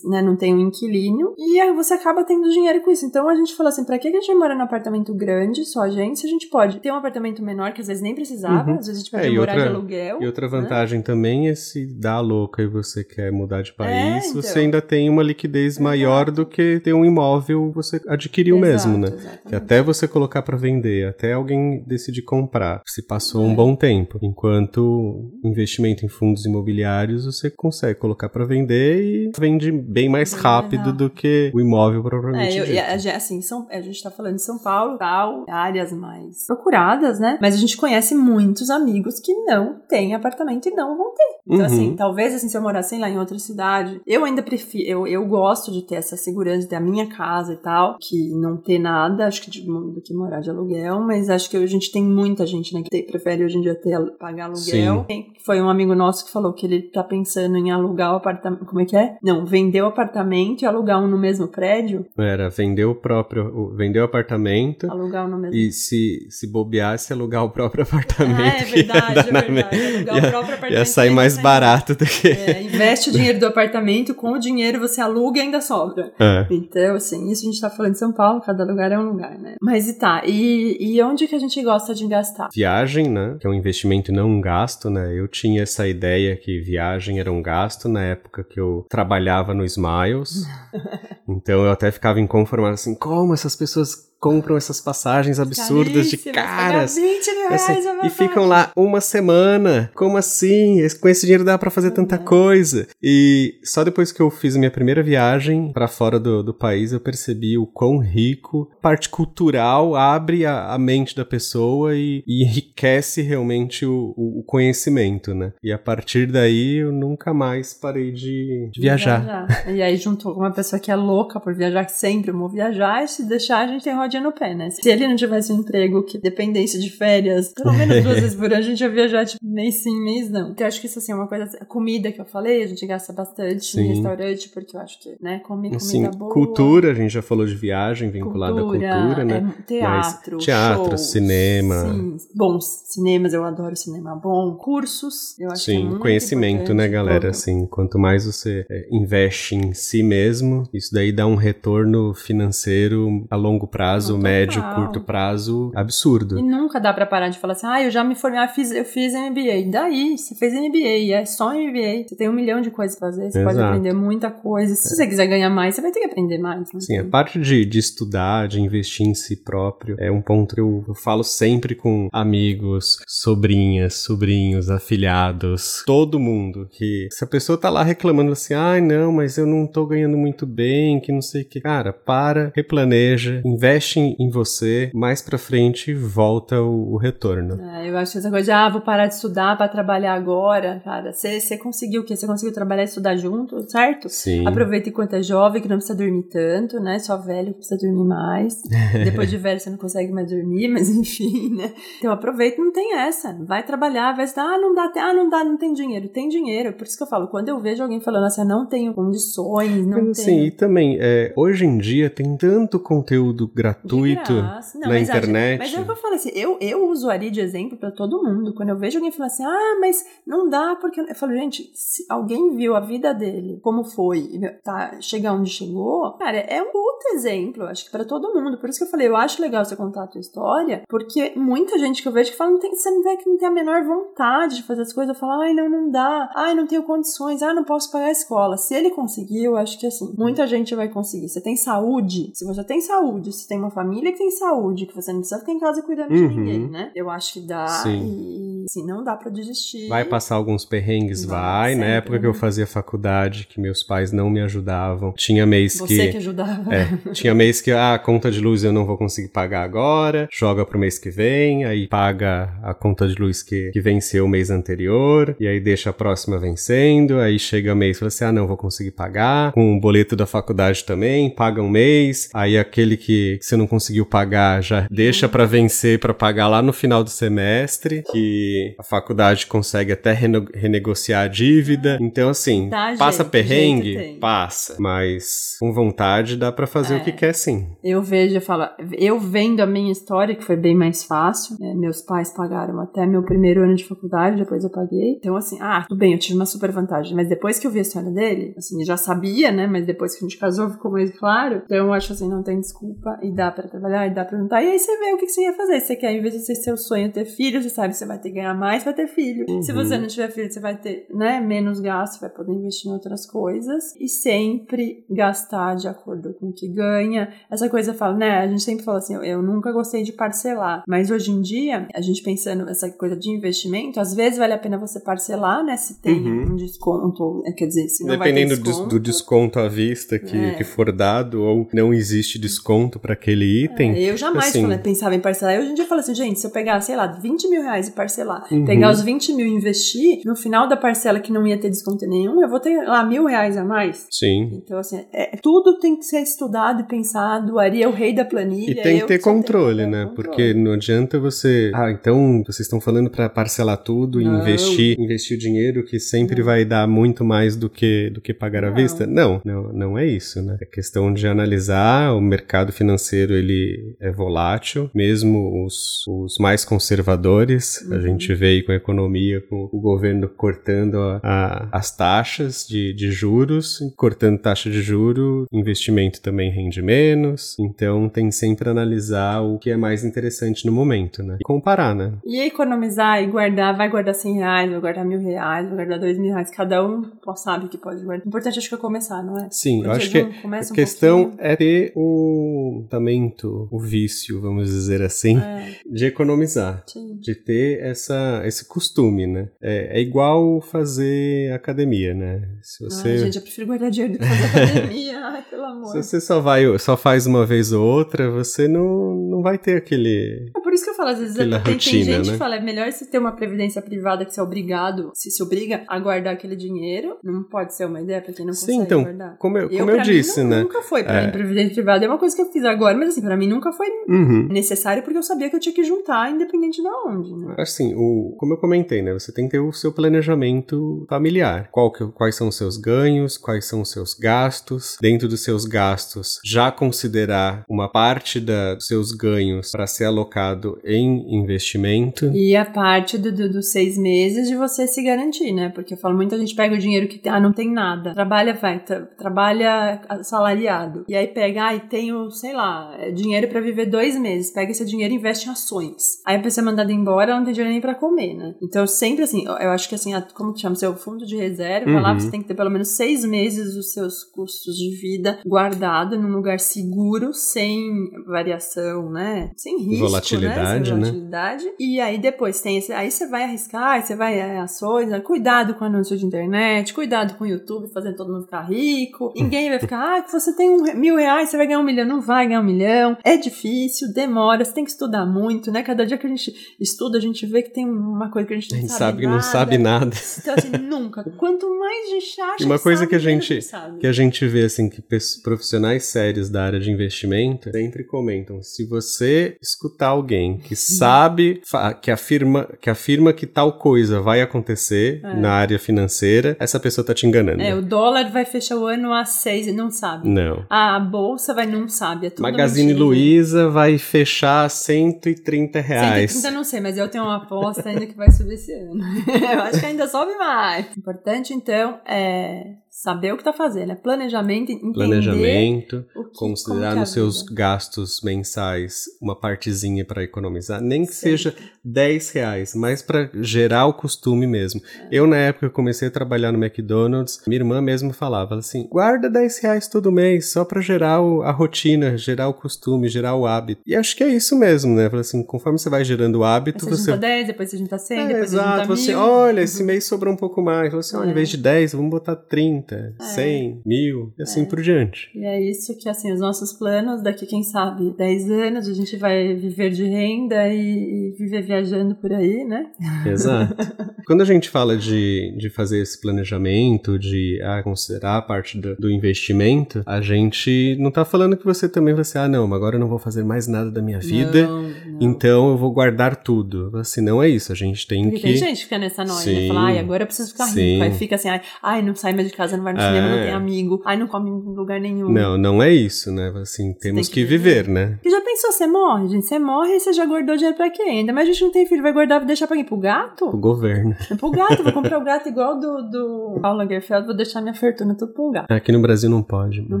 né, não tem um inquilino, e aí você acaba tendo dinheiro com isso. Então a gente falou assim: pra que a gente mora num apartamento grande, só a gente? Se a gente pode ter um apartamento menor, que às vezes nem precisava, uhum. às vezes a gente pode é, morar outra, de aluguel. E outra né? vantagem né? também é se dá louca e você quer mudar de país, é, então. você ainda tem uma liquidez maior do que ter um imóvel imóvel você adquiriu Exato, mesmo, né? Exatamente. Que até você colocar para vender, até alguém decidir comprar, se passou é. um bom tempo. Enquanto investimento em fundos imobiliários, você consegue colocar para vender e vende bem mais rápido mais do que o imóvel provavelmente. É, eu, assim, São, a gente tá falando de São Paulo, tal, áreas mais procuradas, né? Mas a gente conhece muitos amigos que não têm apartamento e não vão ter. Então, uhum. assim, talvez assim, se eu morasse lá em outra cidade, eu ainda prefiro, eu, eu gosto de ter essa segurança de ter a minha casa casa e tal, que não ter nada, acho que de, do que morar de aluguel, mas acho que a gente tem muita gente, né, que te, prefere hoje em dia ter, pagar aluguel. Foi um amigo nosso que falou que ele tá pensando em alugar o apartamento, como é que é? Não, vender o apartamento e alugar um no mesmo prédio. Era, vender o próprio, vender o apartamento. Alugar um no mesmo. E se, se bobeasse, alugar o próprio apartamento. É, é verdade, é verdade. Alugar ia, o próprio apartamento. Ia sair mais barato do que... É, investe o dinheiro do apartamento, com o dinheiro você aluga e ainda sobra. É. Então, assim, isso a gente tá falando de São Paulo, cada lugar é um lugar, né? Mas e tá, e, e onde que a gente gosta de gastar? Viagem, né? Que é um investimento e não um gasto, né? Eu tinha essa ideia que viagem era um gasto na época que eu trabalhava no Smiles. então eu até ficava inconformado assim, como essas pessoas compram essas passagens absurdas de caras. 20 mil reais Assim, uma e ficam lá uma semana. Como assim? Com esse dinheiro dá pra fazer tanta coisa. E só depois que eu fiz minha primeira viagem pra fora do, do país, eu percebi o quão rico, parte cultural, abre a, a mente da pessoa e, e enriquece realmente o, o- conhecimento, né? E a partir daí eu nunca mais parei de, de viajar. E aí juntou com uma pessoa que é louca por viajar, que sempre vou viajar, e se deixar a gente tem rodinha no pé, né? Se ele não tivesse um emprego que dependesse de férias, pelo menos duas vezes por ano, a gente ia viajar tipo mês sim, mês não. Então eu acho que isso assim é uma coisa, a comida que eu falei, a gente gasta bastante Sim. em restaurante, porque eu acho que, né, comer comida Assim, boa. cultura, a gente já falou de viagem vinculada à cultura, né? é, teatro, Mas teatro, shows, cinema. Sim, bons cinemas, eu adoro cinema bom. Cursos, eu acho que é Sim, muito conhecimento, né, galera? Pô, Assim, quanto mais você é, investe em si mesmo, isso daí dá um retorno financeiro a longo prazo, Não, médio, total. curto prazo, absurdo. E nunca dá pra parar de falar assim, ah, eu já me formei, ah, fiz, eu fiz MBA. Daí, você fez MBA, é só MBA. Você tem um milhão de coisas pra fazer, você pode Exato. aprender muita coisa. Se você quiser ganhar mais, você vai ter que aprender mais. né? Sim, a parte de, de estudar, de investir em si próprio, é um ponto que eu, eu falo sempre com amigos, sobrinhas, sobrinhos, afilhados, todo mundo. Que se a pessoa tá lá reclamando assim, ai não, mas eu não tô ganhando muito bem, que não sei o que. Cara, para, replaneja, investe em, em você, mais pra frente volta o, o retorno. É, eu acho que essa coisa de, ah, vou parar de estudar pra trabalhar agora, cara, você conseguiu o quê? Você conseguiu trabalhar e estudar junto, certo? Sim. Aproveita enquanto é jovem, que não precisa dormir tanto, né? Só velho que precisa dormir mais. Depois de velho você não consegue mais dormir, mas enfim, né? Então aproveita, não tem essa. Vai trabalhar, vai estudar, ah, não dá, ah, não dá, não tem dinheiro. Tem dinheiro. Por isso que eu falo, quando eu vejo alguém falando assim, "Eu não tenho condições, não Mas assim, tenho. e também, é, hoje em dia tem tanto conteúdo De gratuito. Não, na mas, ah, internet. Mas é o que eu falo assim, eu, eu usaria de exemplo pra todo mundo. Quando eu vejo alguém falando assim, ah, mas não dá, porque. Eu falo, gente, se alguém viu a vida dele, como foi, tá, chegar onde chegou, cara, é um puto exemplo, acho que pra todo mundo. Por isso que eu falei, eu acho legal você contar a tua história, porque muita gente que eu vejo que fala, não tem, você não vê que não tem a menor vontade de fazer as coisas, eu falo, ai, não, não dá, ai, não tenho condições, ai, não posso pagar a escola. Se ele conseguiu, eu acho que assim, muita gente vai conseguir. Você tem saúde, se você tem saúde, se tem uma família que tem saúde, que você não precisa ficar em casa cuidando de Uhum. ninguém, né? Eu acho que dá Sim. e, assim, não dá pra desistir. Vai passar alguns perrengues, Vai, vai. Na sempre, época que eu né? fazia faculdade, que meus pais não me ajudavam. Tinha mês Você que. que ajudava. É, tinha mês que ah, a conta de luz eu não vou conseguir pagar agora, joga pro mês que vem, aí paga a conta de luz que, que venceu o mês anterior, e aí deixa a próxima vencendo, aí chega mês e fala assim: ah, não vou conseguir pagar, com o boleto da faculdade também, paga um mês, aí aquele que você não conseguiu pagar já deixa pra vencer pra pagar lá no final do semestre, que a faculdade consegue até renegociar a dívida. Então, assim, Dá passa jeito, perrengue? jeito. Passa. Mas com vontade dá pra fazer É. o que quer sim. Eu vejo, eu falo, eu vendo a minha história, que foi bem mais fácil, né? meus pais pagaram até meu primeiro ano de faculdade, depois eu paguei. Então, assim, ah, tudo bem, eu tive uma super vantagem. Mas depois que eu vi a história dele, assim, já sabia, né? Mas depois que a gente casou ficou mais claro. Então, eu acho assim, não tem desculpa e dá pra trabalhar e dá pra juntar. E aí você vê o que que você ia fazer. Você quer, em vez de ser seu sonho ter filho, você sabe que você vai ter que ganhar mais pra ter filho. Se Uhum. você não tiver filho, você vai ter, né, menos gasto, vai poder investir em outras coisas. E sempre gastar de acordo com o que ganha. Essa coisa fala, né? A gente sempre fala assim, eu, eu nunca gostei de parcelar. Mas hoje em dia, a gente pensando nessa coisa de investimento, às vezes vale a pena você parcelar, né? Se tem Uhum. um desconto, é, quer dizer, se não vai ter Dependendo do, desconto. do desconto à vista que, É. que for dado, ou não existe desconto pra aquele item. É, eu jamais assim- falei- pensava em parcelar. Hoje em dia eu falo assim, gente, se eu pegar, sei lá, 20 mil reais e parcelar, Uhum. pegar os 20 mil e investir, no final da parcela que não ia ter desconto nenhum, eu vou ter lá mil reais a mais. Sim. Então, assim, é, tudo tem que ser estudado e pensado. Ari é o rei da planilha. E tem que ter controle, ter né? controle. Porque não adianta você. Ah, então vocês estão falando pra parcelar tudo e Não. investir, investir o dinheiro que sempre vai dar muito mais do que do que pagar à Não. vista? Não, não, não é isso, né? É questão de analisar. O mercado financeiro ele é volátil, mesmo os, os mais conservadores. A Uhum. gente gente vê aí com a economia, com o governo cortando a, a, as taxas de, de juros, cortando taxa de juro, investimento também rende menos. Então tem sempre analisar o que é mais interessante no momento, né? E comparar, né? E economizar e guardar, vai guardar 100 reais, vai guardar mil reais, vai guardar dois mil reais, cada um sabe que pode guardar. O importante acho que é começar, não é? Sim, Porque eu acho que a questão um é ter o talento, o vício, vamos dizer assim, é. de economizar. Sim. De ter essa, esse costume, né? É, é, igual fazer academia, né? Se você... Ai, gente, eu prefiro guardar dinheiro do que fazer academia. Ai, pelo amor. Se você só vai, só faz uma vez ou outra, você não, não vai ter aquele. É por isso que eu falo, às vezes tem, rotina, tem gente né? que fala, é melhor você ter uma previdência privada que você é obrigado, se se obriga a guardar aquele dinheiro. Não pode ser uma ideia pra quem não Sim, consegue então, guardar. Como eu, como eu, eu disse, mim, né? Nunca foi pra é. mim, previdência privada é uma coisa que eu fiz agora, mas assim, pra mim nunca foi uhum. necessário porque eu sabia que eu tinha que juntar, independente de onde. Né? Assim, o, como eu comentei, né? Você tem que ter o seu planejamento familiar. Qual que, quais são os seus ganhos, quais são os seus gastos. Dentro dos seus gastos, já considerar uma parte da, dos seus ganhos para ser alocado em investimento. E a parte dos do, do seis meses de você se garantir, né? Porque eu falo, muita gente pega o dinheiro que ah, não tem nada. Trabalha, vai, tra trabalha salariado. E aí pega, ah, e tenho, sei lá, é dinheiro para viver dois meses. Pega esse dinheiro e investe em ações. Aí a pessoa é mandada embora, ela não tem dinheiro nem pra comer, né? Então, sempre assim, eu acho que assim, como que chama? Seu fundo de reserva, uhum. lá você tem que ter pelo menos seis meses dos seus custos de vida guardado num lugar seguro, sem variação, né? Sem risco, volatilidade, né? Sem volatilidade. Né? E aí depois tem esse, aí você vai arriscar, você vai é, ações, né? cuidado com anúncio de internet, cuidado com o YouTube fazendo todo mundo ficar rico. Ninguém vai ficar, ah, você tem um mil reais, você vai ganhar um milhão. Não vai ganhar um milhão. É difícil, demora, você tem que estudar muito, né? Cada dia que a gente estuda, a gente vê que tem uma coisa que a gente não a gente sabe, sabe que não sabe nada. Então, assim, nunca. Quanto mais a gente acha uma que coisa sabe, que a gente que a gente vê assim que profissionais sérios da área de investimento sempre comentam: se você escutar alguém que sabe, que afirma, que afirma que tal coisa vai acontecer é. na área financeira, essa pessoa tá te enganando. É, o dólar vai fechar o ano a seis e não sabe. Não. A bolsa vai não sabe, é tudo Magazine Luiza vai fechar 130 reais. 130 não sei, mas eu tenho uma aposta ainda que vai subir esse ano. eu acho que ainda sobe mais. Importante, então, é saber o que está fazendo, é planejamento, entender planejamento, que, considerar nos seus gastos mensais uma partezinha para economizar, nem que Sempre. seja 10 reais, mas para gerar o costume mesmo. É. Eu na época comecei a trabalhar no McDonald's, minha irmã mesmo falava assim, guarda 10 reais todo mês só para gerar o, a rotina, gerar o costume, gerar o hábito. E acho que é isso mesmo, né? assim, conforme você vai gerando o hábito, você, você junta 10, depois você junta 100, é, depois exato, você junta você, olha, esse mês sobrou um pouco mais, você, olha, é. em vez de 10, vamos botar 30. 30, é. 100, mil, e assim é. por diante. E é isso que, assim, os nossos planos, daqui, quem sabe, 10 anos, a gente vai viver de renda e, e viver viajando por aí, né? Exato. Quando a gente fala de, de fazer esse planejamento, de ah, considerar a parte do, do, investimento, a gente não tá falando que você também vai ser, ah, não, agora eu não vou fazer mais nada da minha vida, não, não. então eu vou guardar tudo. Assim, não é isso, a gente tem Porque que... tem gente que fica nessa noia, né? Fala, ai, agora eu preciso ficar Sim. rico. Aí fica assim, ai, ai, não sai mais de casa, não vai no cinema, não tem é. amigo, ai, não come em lugar nenhum. Não, não é isso, né? Assim, temos que, que, viver, viver, né? E já pensou, você morre, gente? Você morre e você já guardou dinheiro pra quê ainda? Mas a gente não tem filho, vai guardar, deixar pra quem? Pro gato? Pro governo. É pro gato, vou comprar o gato igual do, do Paulo Lagerfeld, vou deixar minha fortuna tudo um gato. Aqui no Brasil não pode. Não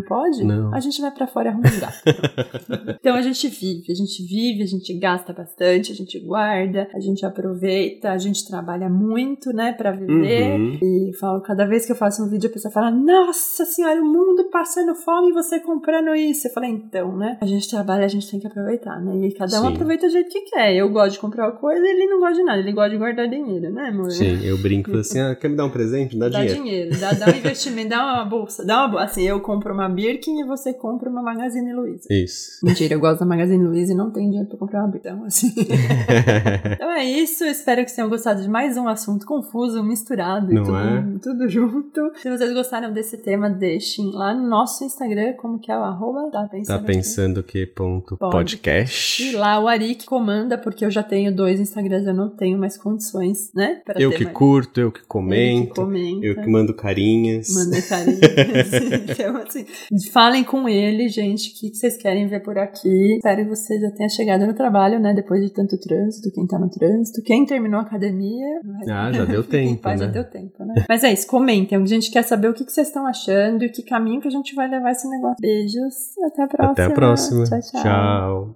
pode? Não. A gente vai pra fora e arruma um gato. então a gente vive, a gente vive, a gente gasta bastante, a gente guarda, a gente aproveita, a gente trabalha muito, né, pra viver. Uhum. E falo, cada vez que eu faço um vídeo, a pessoa fala, nossa senhora, o mundo passando fome e você comprando isso. Eu falei, então, né, a gente trabalha, a gente tem que aproveitar, né? E cada um Sim. aproveita do jeito que quer. Eu gosto de comprar uma coisa, ele não gosta de nada, ele gosta de guardar dinheiro, né, amor? Sim, eu brinco assim, ah, quer me dar um presente? Dá, dá dinheiro. dinheiro. Dá, dá um investimento, dá uma bolsa. Dá uma Assim, eu compro uma Birkin e você compra uma Magazine Luiza. Isso. Mentira, eu gosto da Magazine Luiza e não tenho dinheiro pra comprar uma Birkin. Então, assim. então é isso. Espero que vocês tenham gostado de mais um assunto confuso, misturado não tudo, é? tudo junto. Se vocês gostaram desse tema, deixem lá no nosso Instagram, como que é o arroba? Tá pensando, tá pensando que, ponto podcast. E lá o Ari que comanda, porque eu já tenho dois Instagrams, eu não tenho mais condições, né? eu que mais... curto, eu que comento, eu que, comenta, eu que mando carinhas. Manda carinhas. então, assim, falem com ele, gente, o que vocês querem ver por aqui. Espero que você já tenha chegado no trabalho, né? Depois de tanto trânsito, quem tá no trânsito, quem terminou a academia. Ah, já deu tempo, né? Já deu tempo, né? Mas é isso, comentem. A gente quer saber o que vocês estão achando e que caminho que a gente vai levar esse negócio. Beijos, até a próxima. Até a próxima. tchau. tchau. tchau.